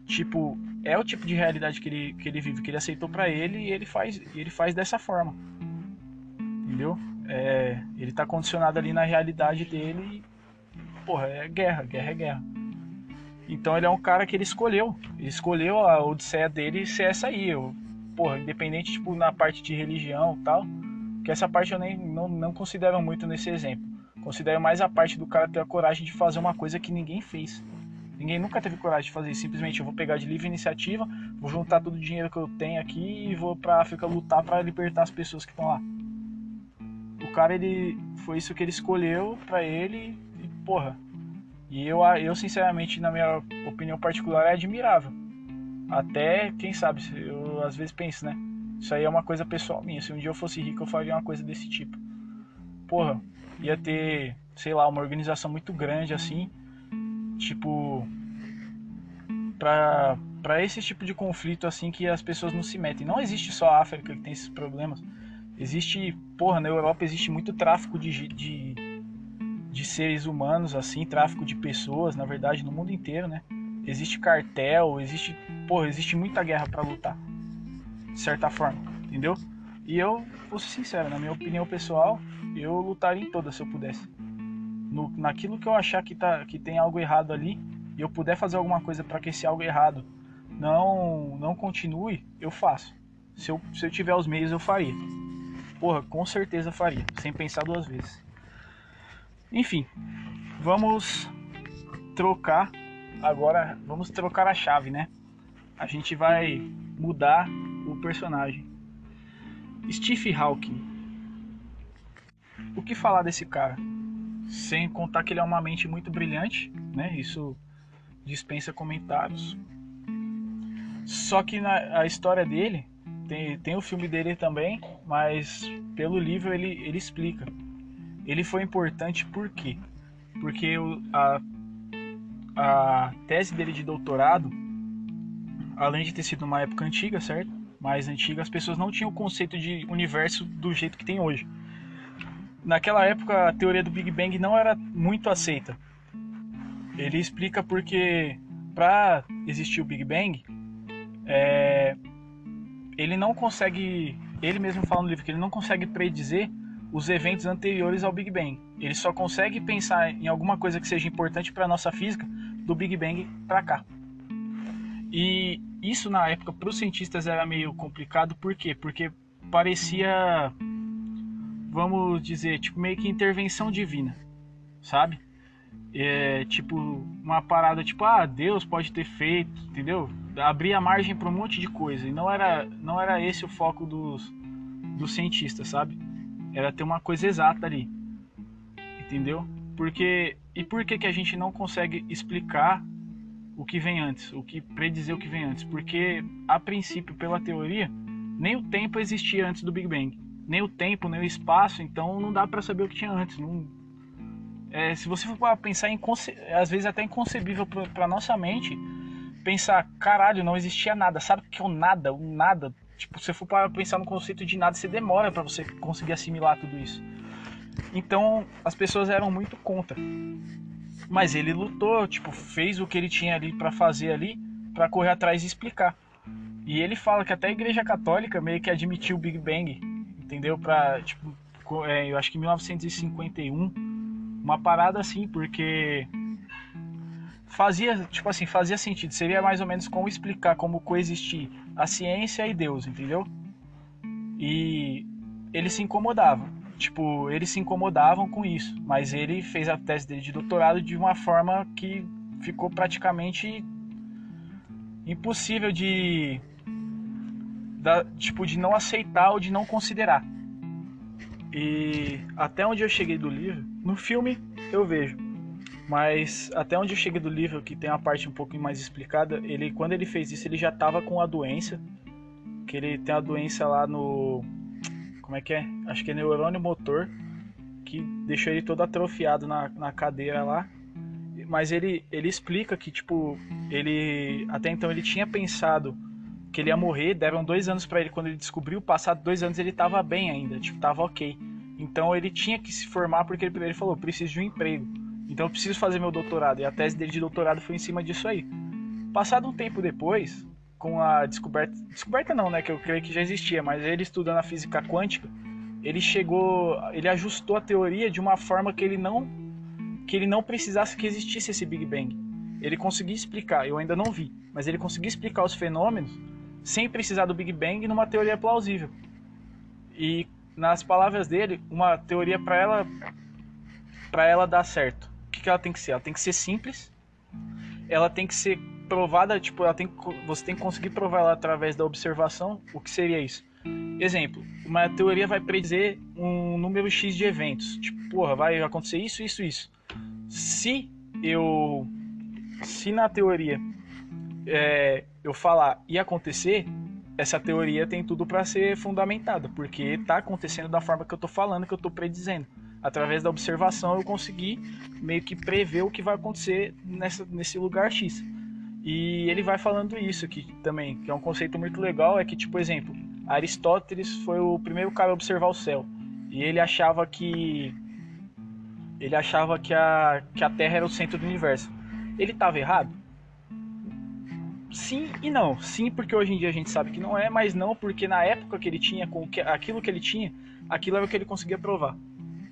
Tipo, é o tipo de realidade que ele, que ele vive, que ele aceitou para ele e ele faz, ele faz dessa forma. Entendeu? É, ele tá condicionado ali na realidade dele e, porra, é guerra, guerra é guerra. Então ele é um cara que ele escolheu. Ele escolheu a odisseia dele ser essa aí. Eu, porra, independente, tipo, na parte de religião tal, que essa parte eu nem não, não considero muito nesse exemplo. Considero mais a parte do cara ter a coragem de fazer uma coisa que ninguém fez. Ninguém nunca teve coragem de fazer. Simplesmente eu vou pegar de livre iniciativa, vou juntar todo o dinheiro que eu tenho aqui e vou pra África lutar para libertar as pessoas que estão lá. O cara, ele. Foi isso que ele escolheu para ele e, porra. E eu, eu, sinceramente, na minha opinião particular, é admirável. Até, quem sabe, eu às vezes penso, né? Isso aí é uma coisa pessoal minha. Se um dia eu fosse rico, eu faria uma coisa desse tipo. Porra, ia ter, sei lá, uma organização muito grande assim. Tipo. Pra, pra esse tipo de conflito assim que as pessoas não se metem. Não existe só a África que tem esses problemas. Existe, porra, na Europa existe muito tráfico de, de, de seres humanos, assim, tráfico de pessoas, na verdade, no mundo inteiro, né? existe cartel, existe, porra, existe muita guerra para lutar. De certa forma, entendeu? E eu, vou ser sincero, na minha opinião pessoal, eu lutaria em todas se eu pudesse. No, naquilo que eu achar que, tá, que tem algo errado ali, e eu puder fazer alguma coisa para que esse algo errado não não continue, eu faço. Se eu, se eu tiver os meios, eu faria. Porra, com certeza faria, sem pensar duas vezes. Enfim, vamos trocar agora vamos trocar a chave, né? A gente vai mudar o personagem. Steve Hawking. O que falar desse cara? Sem contar que ele é uma mente muito brilhante, né? Isso dispensa comentários. Só que na a história dele tem, tem o filme dele também, mas pelo livro ele, ele explica. Ele foi importante por quê? Porque o, a a tese dele de doutorado, além de ter sido uma época antiga, certo? Mais antiga, as pessoas não tinham o conceito de universo do jeito que tem hoje. Naquela época, a teoria do Big Bang não era muito aceita. Ele explica porque para existir o Big Bang, é, ele não consegue, ele mesmo fala no livro que ele não consegue predizer os eventos anteriores ao Big Bang. Ele só consegue pensar em alguma coisa que seja importante para a nossa física do Big Bang para cá. E isso na época para os cientistas era meio complicado, por quê? Porque parecia, vamos dizer, tipo meio que intervenção divina, sabe? é, tipo, uma parada tipo, ah, Deus pode ter feito, entendeu? Abria margem para um monte de coisa. E não era, não era esse o foco dos, dos cientistas, sabe? Era ter uma coisa exata ali. Entendeu? Porque. E por que, que a gente não consegue explicar o que vem antes? O que predizer o que vem antes? Porque, a princípio, pela teoria, nem o tempo existia antes do Big Bang. Nem o tempo, nem o espaço, então não dá para saber o que tinha antes. Não, é, se você for pensar em às vezes até inconcebível para nossa mente pensar caralho não existia nada sabe o que é o nada o nada tipo se você for para pensar no conceito de nada você demora para você conseguir assimilar tudo isso então as pessoas eram muito contra mas ele lutou tipo fez o que ele tinha ali para fazer ali para correr atrás e explicar e ele fala que até a igreja católica meio que admitiu o Big Bang entendeu para tipo é, eu acho que em 1951 uma parada assim, porque fazia, tipo assim, fazia sentido. Seria mais ou menos como explicar como coexistir a ciência e Deus, entendeu? E ele se incomodava. Tipo, eles se incomodavam com isso, mas ele fez a tese dele de doutorado de uma forma que ficou praticamente impossível de da, tipo de não aceitar ou de não considerar. E até onde eu cheguei do livro, no filme eu vejo. Mas até onde eu cheguei do livro, que tem uma parte um pouco mais explicada, ele quando ele fez isso, ele já tava com a doença, que ele tem a doença lá no como é que é? Acho que é neurônio motor, que deixou ele todo atrofiado na, na cadeira lá. Mas ele, ele explica que, tipo, ele. Até então ele tinha pensado que ele ia morrer, deram dois anos para ele quando ele descobriu, passado dois anos ele tava bem ainda, tipo, tava ok. Então ele tinha que se formar porque ele primeiro falou: preciso de um emprego. Então eu preciso fazer meu doutorado. E a tese dele de doutorado foi em cima disso aí. Passado um tempo depois, com a descoberta. Descoberta não, né? Que eu creio que já existia, mas ele estudando a física quântica, ele chegou. Ele ajustou a teoria de uma forma que ele não. que ele não precisasse que existisse esse Big Bang. Ele conseguia explicar, eu ainda não vi, mas ele conseguia explicar os fenômenos sem precisar do Big Bang numa teoria plausível. E nas palavras dele, uma teoria para ela para ela dar certo. O que, que ela tem que ser? Ela tem que ser simples. Ela tem que ser provada, tipo, ela tem você tem que conseguir provar ela através da observação. O que seria isso? Exemplo, uma teoria vai predizer um número X de eventos. Tipo, porra, vai acontecer isso, isso, isso. Se eu. Se na teoria é, eu falar e acontecer, essa teoria tem tudo para ser fundamentada, porque está acontecendo da forma que eu estou falando, que eu estou predizendo. Através da observação eu consegui meio que prever o que vai acontecer nessa, nesse lugar X. E ele vai falando isso aqui também, que é um conceito muito legal, é que, tipo, exemplo, Aristóteles foi o primeiro cara a observar o céu. E ele achava que ele achava que a, que a Terra era o centro do universo. Ele estava errado? sim e não. Sim, porque hoje em dia a gente sabe que não é, mas não porque na época que ele tinha, com que, aquilo que ele tinha, aquilo era o que ele conseguia provar.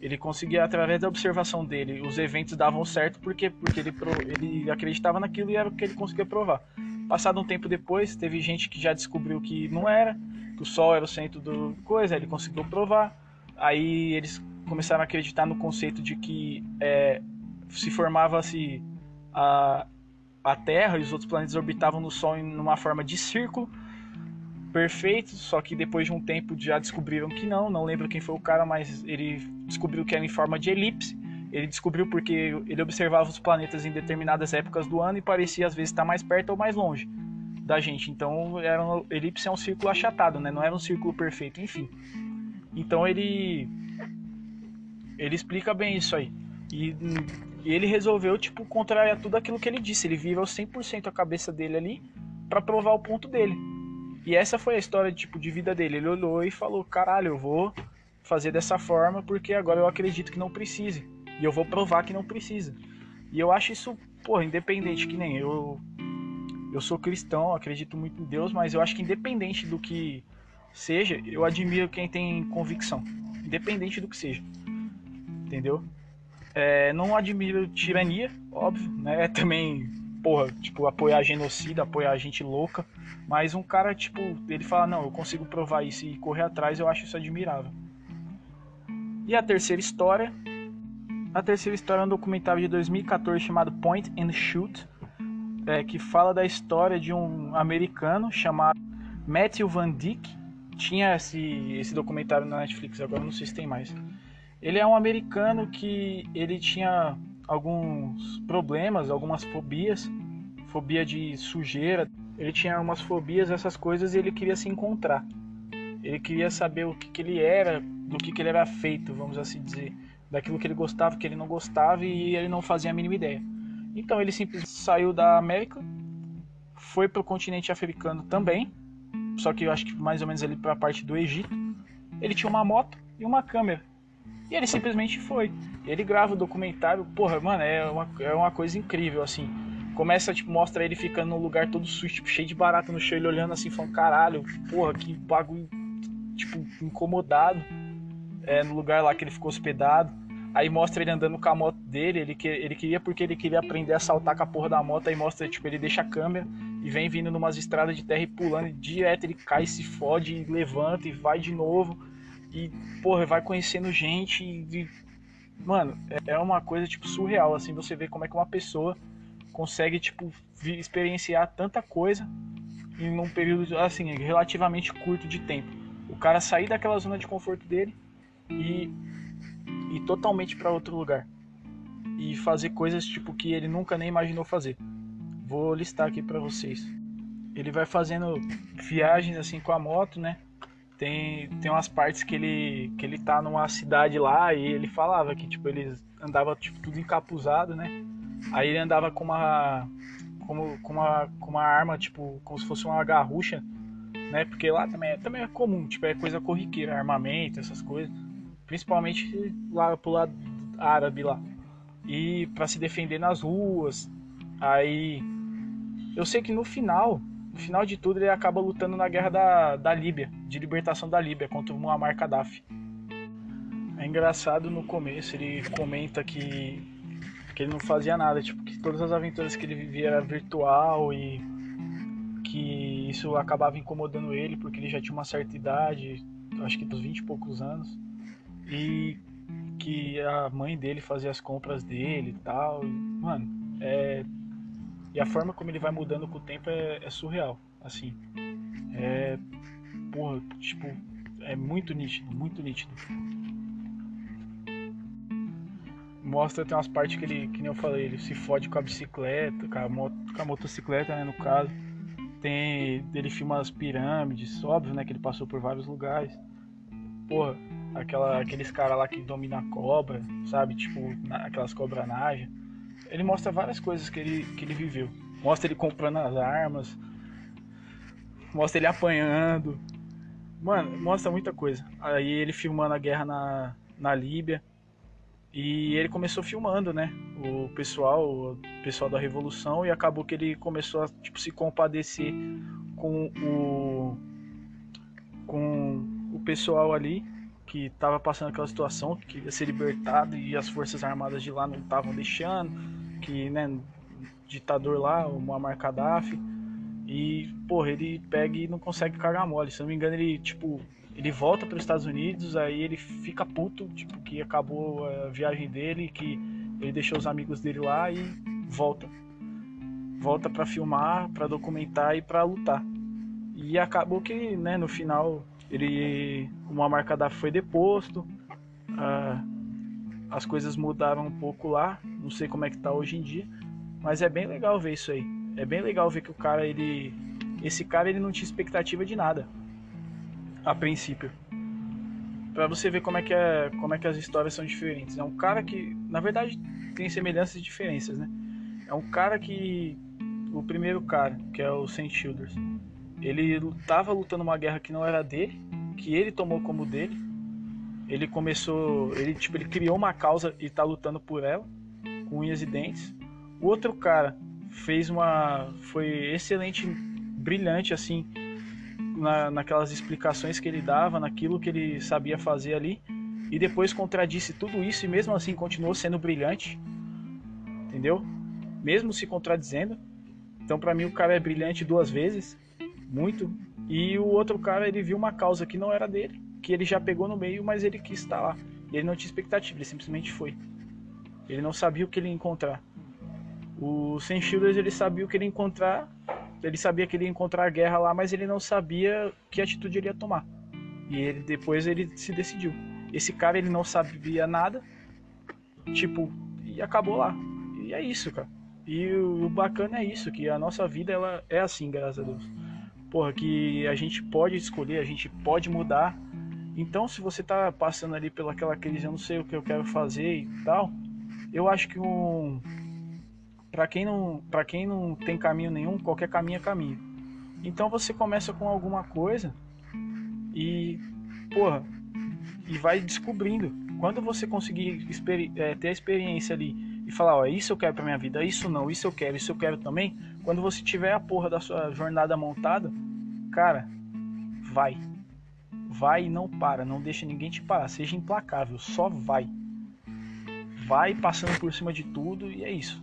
Ele conseguia, através da observação dele, os eventos davam certo porque, porque ele, ele acreditava naquilo e era o que ele conseguia provar. Passado um tempo depois, teve gente que já descobriu que não era, que o Sol era o centro do coisa, ele conseguiu provar. Aí eles começaram a acreditar no conceito de que é, se formava-se a, a Terra e os outros planetas orbitavam no Sol em uma forma de círculo perfeito, só que depois de um tempo já descobriram que não, não lembro quem foi o cara, mas ele descobriu que era em forma de elipse. Ele descobriu porque ele observava os planetas em determinadas épocas do ano e parecia às vezes estar mais perto ou mais longe da gente. Então, era um, elipse é um círculo achatado, né? Não era um círculo perfeito, enfim. Então ele ele explica bem isso aí. E e ele resolveu, tipo, contrariar tudo aquilo que ele disse. Ele virou 100% a cabeça dele ali para provar o ponto dele. E essa foi a história, tipo, de vida dele. Ele olhou e falou: caralho, eu vou fazer dessa forma porque agora eu acredito que não precise. E eu vou provar que não precisa. E eu acho isso, porra, independente, que nem eu. Eu sou cristão, acredito muito em Deus, mas eu acho que independente do que seja, eu admiro quem tem convicção. Independente do que seja. Entendeu? É, não admiro tirania, óbvio, né? Também, porra, tipo, apoiar genocida, apoiar gente louca. Mas um cara, tipo, ele fala, não, eu consigo provar isso e correr atrás, eu acho isso admirável. E a terceira história A terceira história é um documentário de 2014 chamado Point and Shoot, é, que fala da história de um americano chamado Matthew Van Dyck. Tinha esse, esse documentário na Netflix, agora não sei se tem mais. Ele é um americano que ele tinha alguns problemas, algumas fobias, fobia de sujeira. Ele tinha umas fobias, essas coisas, e ele queria se encontrar. Ele queria saber o que, que ele era, do que, que ele era feito, vamos assim dizer daquilo que ele gostava, que ele não gostava e ele não fazia a mínima ideia. Então ele simplesmente saiu da América, foi para o continente africano também, só que eu acho que mais ou menos ali para a parte do Egito. Ele tinha uma moto e uma câmera. E ele simplesmente foi. Ele grava o documentário, porra, mano, é uma, é uma coisa incrível, assim. Começa, tipo, mostra ele ficando num lugar todo sujo, tipo, cheio de barata no chão, ele olhando assim, falando, caralho, porra, que bagulho, tipo, incomodado. É, no lugar lá que ele ficou hospedado. Aí mostra ele andando com a moto dele, ele, que, ele queria porque ele queria aprender a saltar com a porra da moto, aí mostra, tipo, ele deixa a câmera e vem vindo numas estradas de terra e pulando, e direto ele cai, se fode, levanta e vai de novo. E, porra, vai conhecendo gente e, mano, é, é uma coisa, tipo, surreal, assim, você vê como é que uma pessoa consegue, tipo, experienciar tanta coisa em um período, assim, relativamente curto de tempo. O cara sair daquela zona de conforto dele e ir totalmente para outro lugar e fazer coisas tipo que ele nunca nem imaginou fazer. Vou listar aqui para vocês. Ele vai fazendo viagens assim com a moto, né? Tem, tem umas partes que ele que ele tá numa cidade lá e ele falava que tipo ele andava tipo tudo encapuzado, né? Aí ele andava com uma como com uma com uma arma tipo como se fosse uma garrucha, né? Porque lá também é, também é comum, tipo é coisa corriqueira, armamento, essas coisas principalmente lá pro lado árabe lá. E para se defender nas ruas. Aí eu sei que no final, no final de tudo ele acaba lutando na guerra da, da Líbia, de libertação da Líbia contra o Muammar Gaddafi. É engraçado no começo ele comenta que que ele não fazia nada, tipo que todas as aventuras que ele vivia era virtual e que isso acabava incomodando ele porque ele já tinha uma certa idade, acho que dos 20 e poucos anos e que a mãe dele fazia as compras dele e tal. Mano, é. E a forma como ele vai mudando com o tempo é, é surreal. Assim. É. Porra, tipo. É muito nítido, muito nítido. Mostra, tem umas partes que ele, que nem eu falei, ele se fode com a bicicleta, com a, moto, com a motocicleta, né, no caso. Tem. Ele filma as pirâmides, óbvio, né, que ele passou por vários lugares. Porra, aquela, aqueles caras lá que dominam a cobra, sabe? Tipo, na, aquelas cobra naja. Ele mostra várias coisas que ele, que ele viveu. Mostra ele comprando as armas. Mostra ele apanhando. Mano, mostra muita coisa. Aí ele filmando a guerra na, na Líbia. E ele começou filmando, né? O pessoal, o pessoal da revolução e acabou que ele começou a tipo se compadecer com o com o pessoal ali que estava passando aquela situação, que queria ser libertado e as forças armadas de lá não estavam deixando, que, né, ditador lá, o Muammar Gaddafi, e, porra, ele pega e não consegue carregar mole. Se não me engano, ele, tipo, ele volta para os Estados Unidos, aí ele fica puto, tipo, que acabou a viagem dele, que ele deixou os amigos dele lá e volta. Volta para filmar, para documentar e para lutar. E acabou que, né, no final ele uma marca da foi deposto. Ah, as coisas mudaram um pouco lá. Não sei como é que tá hoje em dia mas é bem legal ver isso aí. É bem legal ver que o cara ele esse cara ele não tinha expectativa de nada a princípio. Para você ver como é que é como é que as histórias são diferentes. É um cara que na verdade tem semelhanças e diferenças né? É um cara que o primeiro cara que é o Saint Childers ele estava lutando uma guerra que não era dele, que ele tomou como dele. Ele começou, ele tipo, ele criou uma causa e está lutando por ela, com unhas e dentes. O outro cara fez uma, foi excelente, brilhante assim, na, naquelas explicações que ele dava, naquilo que ele sabia fazer ali, e depois contradisse tudo isso e mesmo assim continuou sendo brilhante, entendeu? Mesmo se contradizendo. Então para mim o cara é brilhante duas vezes muito. E o outro cara, ele viu uma causa que não era dele, que ele já pegou no meio, mas ele quis estar lá. Ele não tinha expectativa, ele simplesmente foi. Ele não sabia o que ele ia encontrar. O Sam Shielders ele sabia o que ele ia encontrar. Ele sabia que ele ia encontrar a guerra lá, mas ele não sabia que atitude ele ia tomar. E ele depois ele se decidiu. Esse cara ele não sabia nada, tipo, e acabou lá. E é isso, cara. E o bacana é isso, que a nossa vida ela é assim, graças a Deus. Porra, que a gente pode escolher, a gente pode mudar. Então, se você tá passando ali pelaquela crise, eu não sei o que eu quero fazer e tal, eu acho que um para quem não para quem não tem caminho nenhum, qualquer caminho é caminho. Então você começa com alguma coisa e porra, e vai descobrindo. Quando você conseguir é, ter a experiência ali e falar, ó, isso eu quero pra minha vida, isso não, isso eu quero, isso eu quero também. Quando você tiver a porra da sua jornada montada, cara, vai. Vai e não para, não deixa ninguém te parar, seja implacável, só vai. Vai passando por cima de tudo e é isso.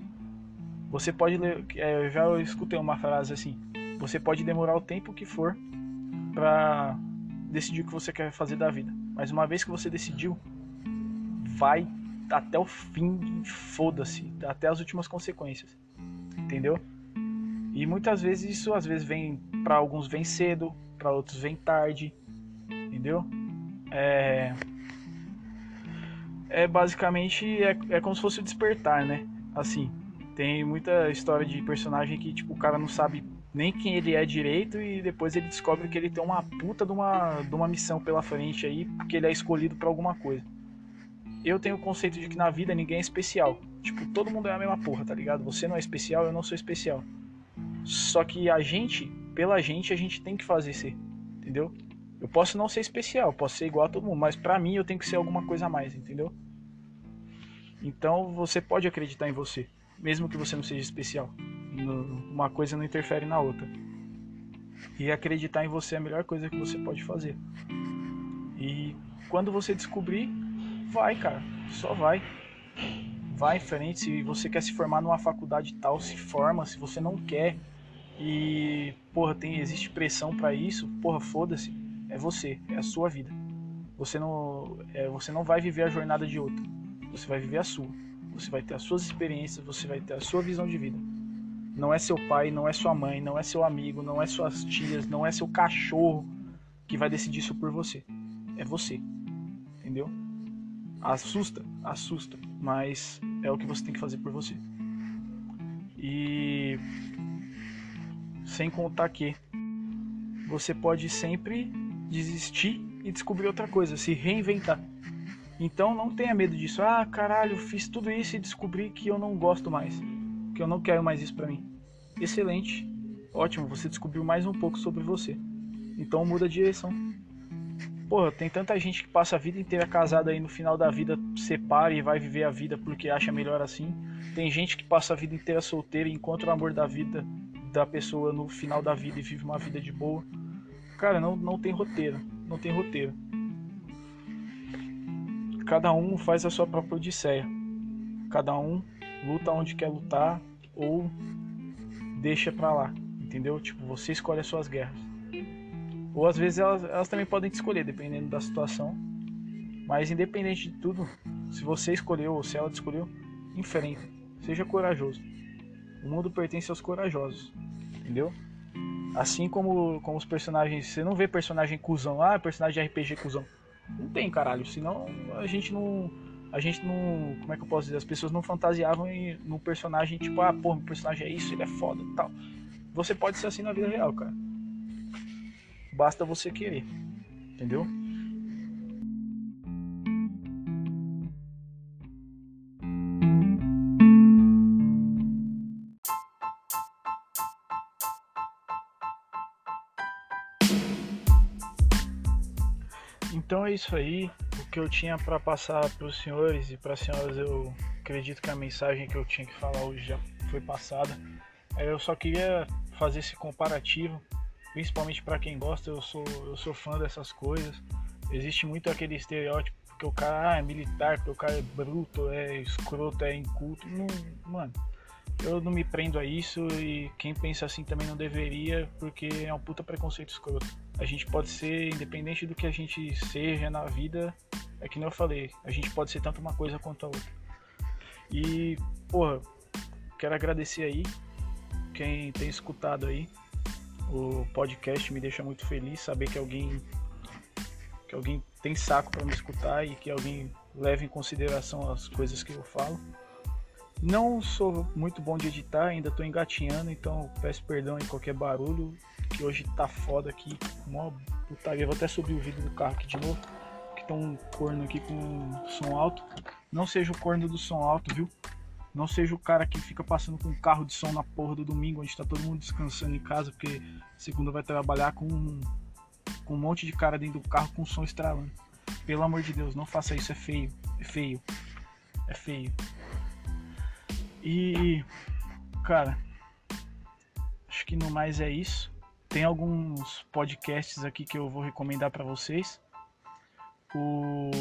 Você pode ler, é, eu já escutei uma frase assim, você pode demorar o tempo que for para decidir o que você quer fazer da vida. Mas uma vez que você decidiu, vai até o fim, foda-se, até as últimas consequências. Entendeu? E muitas vezes isso às vezes vem para alguns vem cedo, para outros vem tarde. Entendeu? É é basicamente é, é como se fosse o despertar, né? Assim, tem muita história de personagem que tipo o cara não sabe nem quem ele é direito e depois ele descobre que ele tem uma puta de uma, de uma missão pela frente aí, porque ele é escolhido para alguma coisa eu tenho o conceito de que na vida ninguém é especial. Tipo, todo mundo é a mesma porra, tá ligado? Você não é especial, eu não sou especial. Só que a gente, pela gente, a gente tem que fazer ser. Entendeu? Eu posso não ser especial, posso ser igual a todo mundo, mas pra mim eu tenho que ser alguma coisa a mais, entendeu? Então você pode acreditar em você, mesmo que você não seja especial. Uma coisa não interfere na outra. E acreditar em você é a melhor coisa que você pode fazer. E quando você descobrir, Vai, cara. Só vai. Vai em frente. Se você quer se formar numa faculdade tal, se forma. Se você não quer e, porra, tem, existe pressão para isso, porra, foda-se. É você, é a sua vida. Você não, é, você não vai viver a jornada de outro. Você vai viver a sua. Você vai ter as suas experiências, você vai ter a sua visão de vida. Não é seu pai, não é sua mãe, não é seu amigo, não é suas tias, não é seu cachorro que vai decidir isso por você. É você. Entendeu? Assusta, assusta, mas é o que você tem que fazer por você. E sem contar que você pode sempre desistir e descobrir outra coisa, se reinventar. Então não tenha medo disso. Ah, caralho, fiz tudo isso e descobri que eu não gosto mais, que eu não quero mais isso para mim. Excelente, ótimo, você descobriu mais um pouco sobre você. Então muda a direção porra, tem tanta gente que passa a vida inteira casada aí no final da vida separa e vai viver a vida porque acha melhor assim. Tem gente que passa a vida inteira solteira e encontra o amor da vida da pessoa no final da vida e vive uma vida de boa. Cara, não, não tem roteiro. Não tem roteiro. Cada um faz a sua própria odisseia. Cada um luta onde quer lutar ou deixa pra lá. Entendeu? Tipo, você escolhe as suas guerras. Ou às vezes elas, elas também podem te escolher, dependendo da situação. Mas independente de tudo, se você escolheu ou se ela te escolheu, enfrenta. Seja corajoso. O mundo pertence aos corajosos. Entendeu? Assim como, como os personagens. Você não vê personagem cuzão. Ah, personagem de RPG cuzão. Não tem, caralho. Senão a gente não. A gente não. Como é que eu posso dizer? As pessoas não fantasiavam no personagem, tipo, ah, pô, meu personagem é isso, ele é foda tal. Você pode ser assim na vida real, cara. Basta você querer. Entendeu? Então é isso aí. O que eu tinha para passar para os senhores e para as senhoras, eu acredito que a mensagem que eu tinha que falar hoje já foi passada. Eu só queria fazer esse comparativo principalmente para quem gosta, eu sou, eu sou fã dessas coisas. Existe muito aquele estereótipo que o cara ah, é militar, que o cara é bruto, é escroto, é inculto. Não, mano, eu não me prendo a isso e quem pensa assim também não deveria, porque é um puta preconceito escroto. A gente pode ser, independente do que a gente seja na vida, é que nem eu falei, a gente pode ser tanto uma coisa quanto a outra. E, porra, quero agradecer aí quem tem escutado aí o podcast, me deixa muito feliz saber que alguém que alguém tem saco para me escutar e que alguém leve em consideração as coisas que eu falo. Não sou muito bom de editar, ainda estou engatinhando, então peço perdão em qualquer barulho, que hoje tá foda aqui, mó putaria. Vou até subir o vídeo do carro aqui de novo, que tem um corno aqui com som alto. Não seja o corno do som alto, viu? Não seja o cara que fica passando com um carro de som na porra do domingo, onde tá todo mundo descansando em casa, porque segunda vai trabalhar com com um monte de cara dentro do carro com som estralando. Pelo amor de Deus, não faça isso, é feio. É feio. É feio. E, cara, acho que no mais é isso. Tem alguns podcasts aqui que eu vou recomendar para vocês. O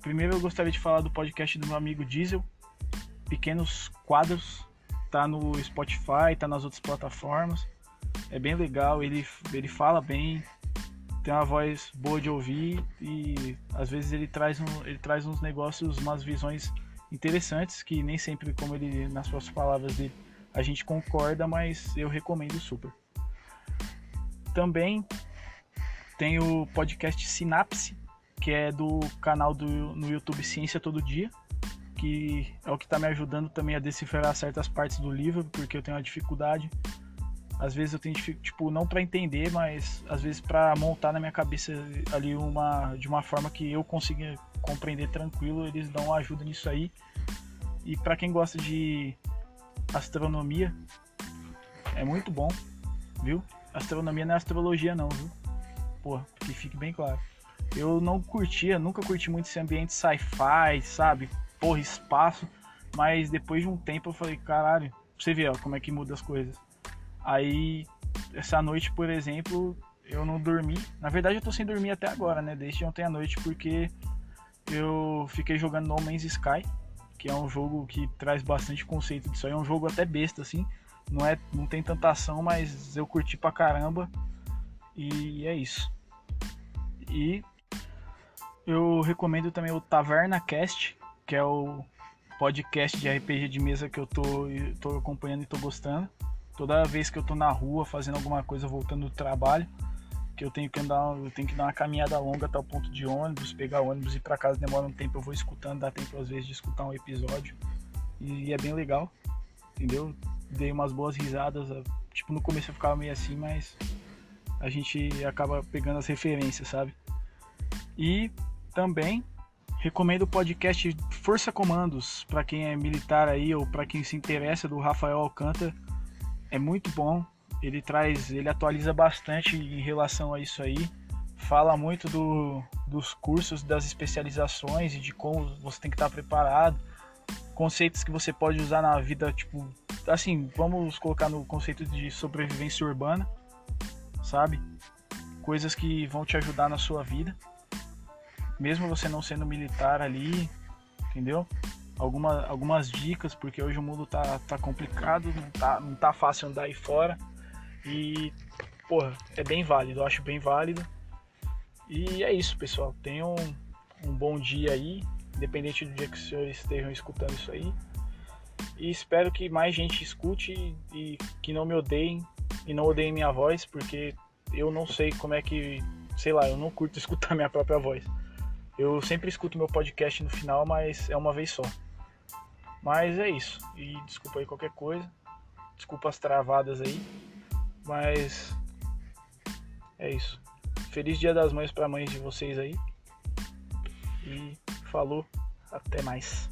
primeiro eu gostaria de falar do podcast do meu amigo Diesel, Pequenos Quadros, tá no Spotify, tá nas outras plataformas. É bem legal, ele, ele fala bem, tem uma voz boa de ouvir e às vezes ele traz, um, ele traz uns negócios, umas visões interessantes que nem sempre, como ele nas suas palavras dele, a gente concorda, mas eu recomendo super. Também tem o podcast Sinapse, que é do canal do, no YouTube Ciência Todo Dia, que é o que está me ajudando também a decifrar certas partes do livro, porque eu tenho uma dificuldade às vezes eu tenho tipo não para entender, mas às vezes para montar na minha cabeça ali uma de uma forma que eu consiga compreender tranquilo, eles dão ajuda nisso aí. E para quem gosta de astronomia, é muito bom, viu? Astronomia não é astrologia não, viu? Porra, que fique bem claro. Eu não curtia, nunca curti muito esse ambiente sci-fi, sabe? Porra, espaço. Mas depois de um tempo eu falei, caralho, você vê ó, como é que muda as coisas Aí, essa noite, por exemplo, eu não dormi. Na verdade, eu tô sem dormir até agora, né? Desde ontem à noite, porque eu fiquei jogando No Man's Sky, que é um jogo que traz bastante conceito disso aí. É um jogo até besta, assim. Não, é, não tem tanta ação, mas eu curti pra caramba. E é isso. E eu recomendo também o Taverna Cast, que é o podcast de RPG de mesa que eu tô, tô acompanhando e tô gostando. Toda vez que eu tô na rua fazendo alguma coisa voltando do trabalho, que eu tenho que andar, eu tenho que dar uma caminhada longa até o ponto de ônibus, pegar ônibus e ir para casa demora um tempo, eu vou escutando, dá tempo às vezes de escutar um episódio. E é bem legal, entendeu? Dei umas boas risadas, tipo no começo eu ficava meio assim, mas a gente acaba pegando as referências, sabe? E também recomendo o podcast Força Comandos para quem é militar aí ou para quem se interessa do Rafael Alcântara é muito bom. Ele traz, ele atualiza bastante em relação a isso aí. Fala muito do, dos cursos, das especializações e de como você tem que estar preparado. Conceitos que você pode usar na vida, tipo, assim, vamos colocar no conceito de sobrevivência urbana, sabe? Coisas que vão te ajudar na sua vida. Mesmo você não sendo militar ali, entendeu? alguma, algumas dicas, porque hoje o mundo tá, tá complicado, não tá, não tá fácil andar aí fora. E, porra, é bem válido, eu acho bem válido. E é isso, pessoal. Tenham um, bom dia aí, independente do dia que os senhores estejam escutando isso aí. E espero que mais gente escute e, e que não me odeiem e não odeiem minha voz, porque eu não sei como é que, sei lá, eu não curto escutar minha própria voz. Eu sempre escuto meu podcast no final, mas é uma vez só. Mas é isso. E desculpa aí qualquer coisa. Desculpa as travadas aí. Mas é isso. Feliz Dia das Mães para mães de vocês aí. E falou, até mais.